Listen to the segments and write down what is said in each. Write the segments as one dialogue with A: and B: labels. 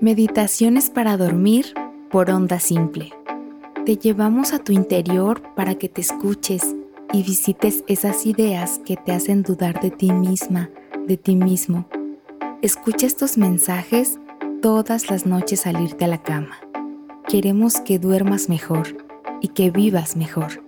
A: Meditaciones para dormir por onda simple. Te llevamos a tu interior para que te escuches y visites esas ideas que te hacen dudar de ti misma, de ti mismo. Escucha estos mensajes todas las noches al irte a la cama. Queremos que duermas mejor y que vivas mejor.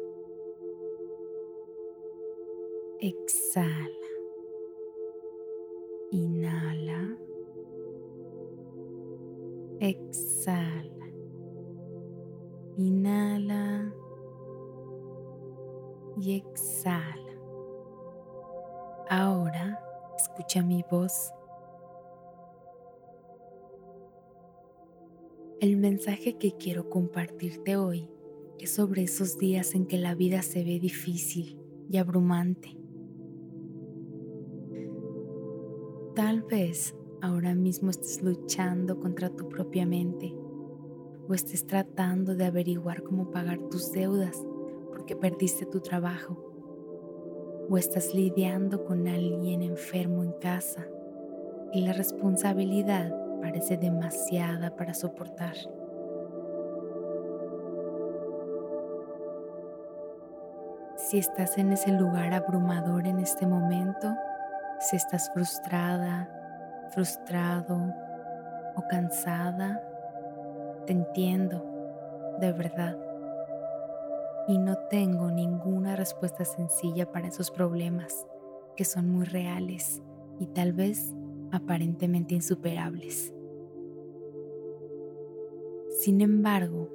A: Exhala. Inhala. Exhala. Inhala. Y exhala. Ahora escucha mi voz. El mensaje que quiero compartirte hoy es sobre esos días en que la vida se ve difícil y abrumante Tal vez ahora mismo estés luchando contra tu propia mente o estés tratando de averiguar cómo pagar tus deudas porque perdiste tu trabajo o estás lidiando con alguien enfermo en casa y la responsabilidad parece demasiada para soportar. Si estás en ese lugar abrumador en este momento, si estás frustrada, frustrado o cansada, te entiendo, de verdad. Y no tengo ninguna respuesta sencilla para esos problemas que son muy reales y tal vez aparentemente insuperables. Sin embargo,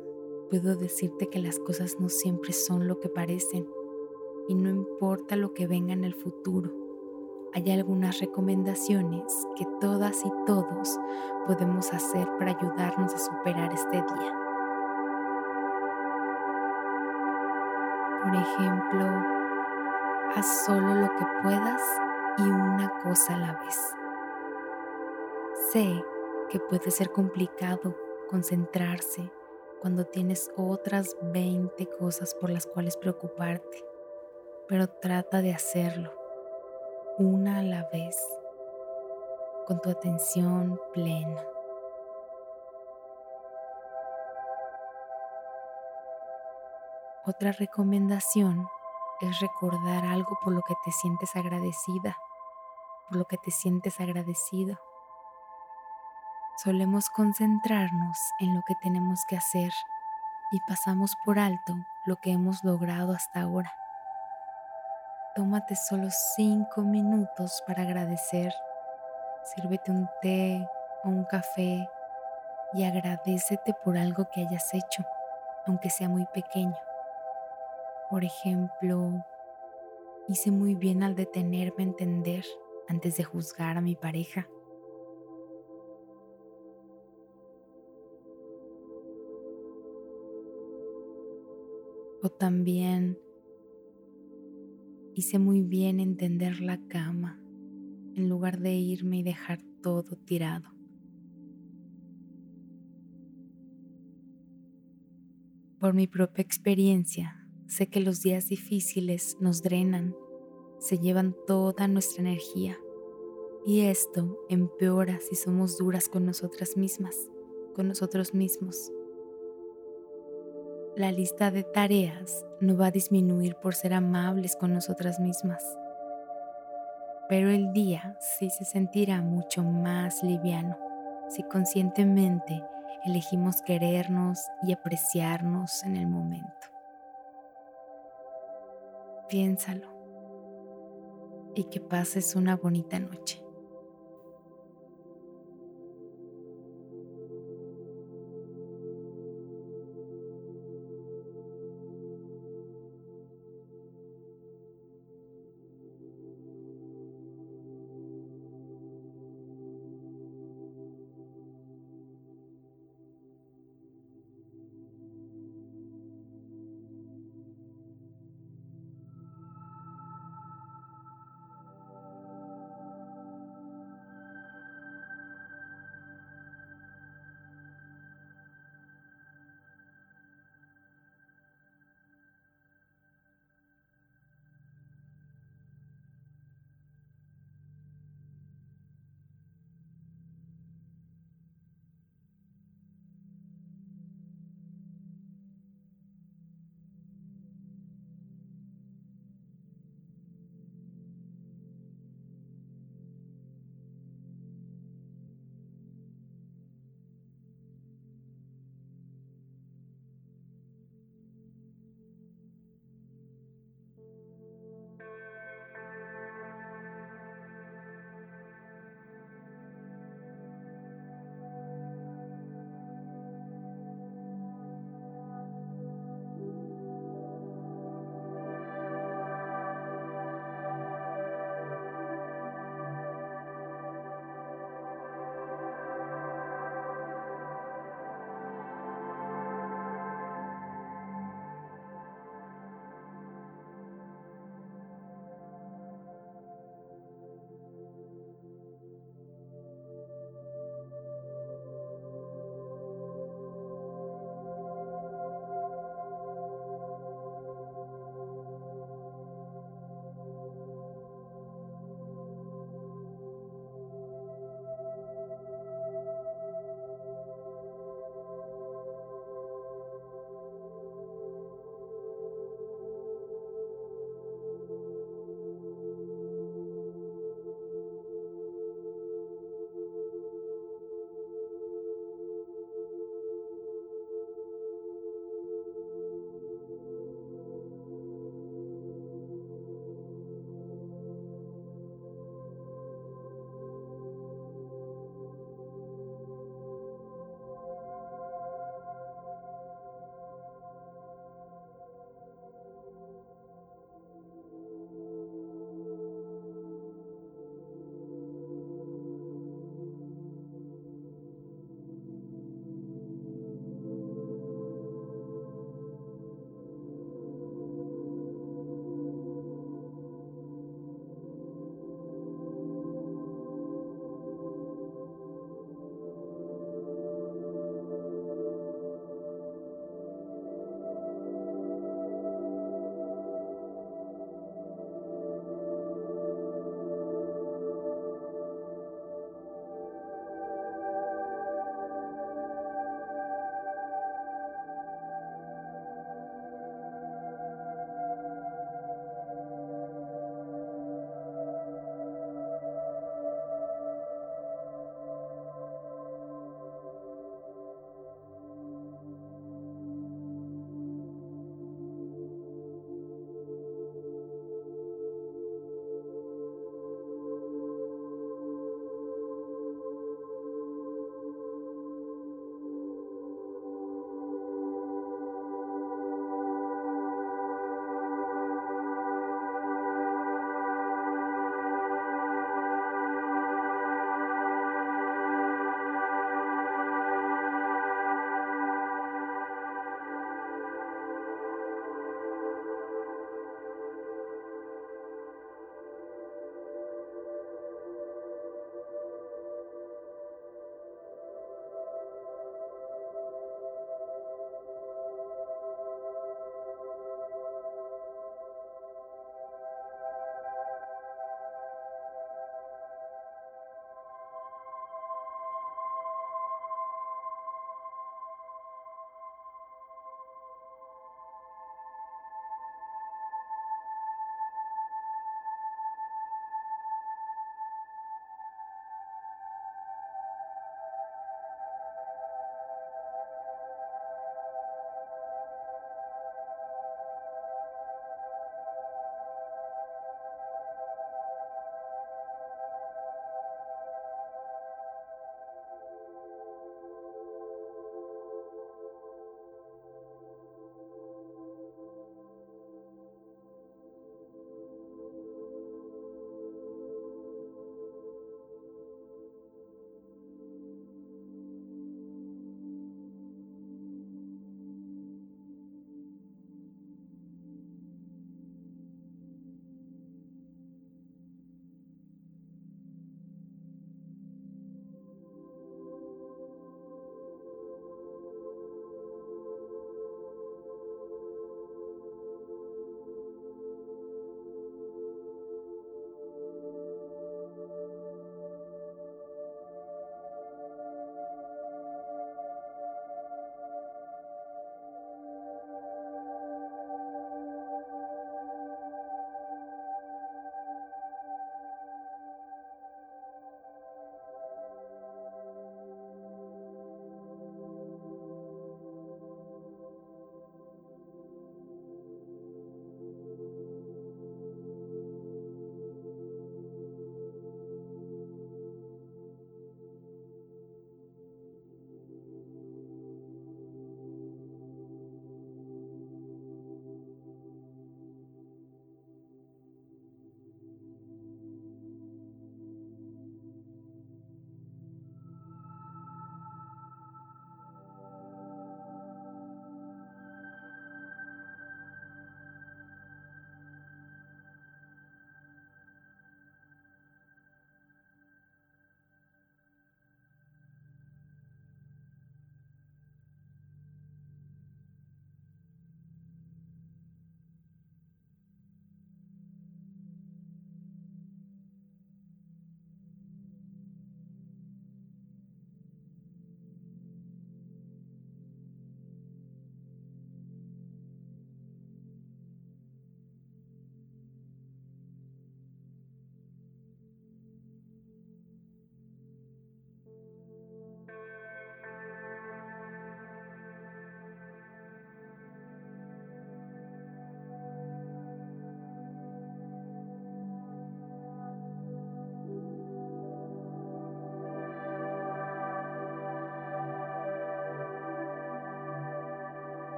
A: puedo decirte que las cosas no siempre son lo que parecen y no importa lo que venga en el futuro hay algunas recomendaciones que todas y todos podemos hacer para ayudarnos a superar este día. Por ejemplo, haz solo lo que puedas y una cosa a la vez. Sé que puede ser complicado concentrarse cuando tienes otras 20 cosas por las cuales preocuparte, pero trata de hacerlo una a la vez, con tu atención plena. Otra recomendación es recordar algo por lo que te sientes agradecida, por lo que te sientes agradecido. Solemos concentrarnos en lo que tenemos que hacer y pasamos por alto lo que hemos logrado hasta ahora. Tómate solo cinco minutos para agradecer. Sírvete un té o un café y agradecete por algo que hayas hecho, aunque sea muy pequeño. Por ejemplo, hice muy bien al detenerme a entender antes de juzgar a mi pareja. O también Hice muy bien entender la cama en lugar de irme y dejar todo tirado. Por mi propia experiencia, sé que los días difíciles nos drenan, se llevan toda nuestra energía y esto empeora si somos duras con nosotras mismas, con nosotros mismos la lista de tareas no va a disminuir por ser amables con nosotras mismas, pero el día sí se sentirá mucho más liviano si conscientemente elegimos querernos y apreciarnos en el momento. Piénsalo y que pases una bonita noche.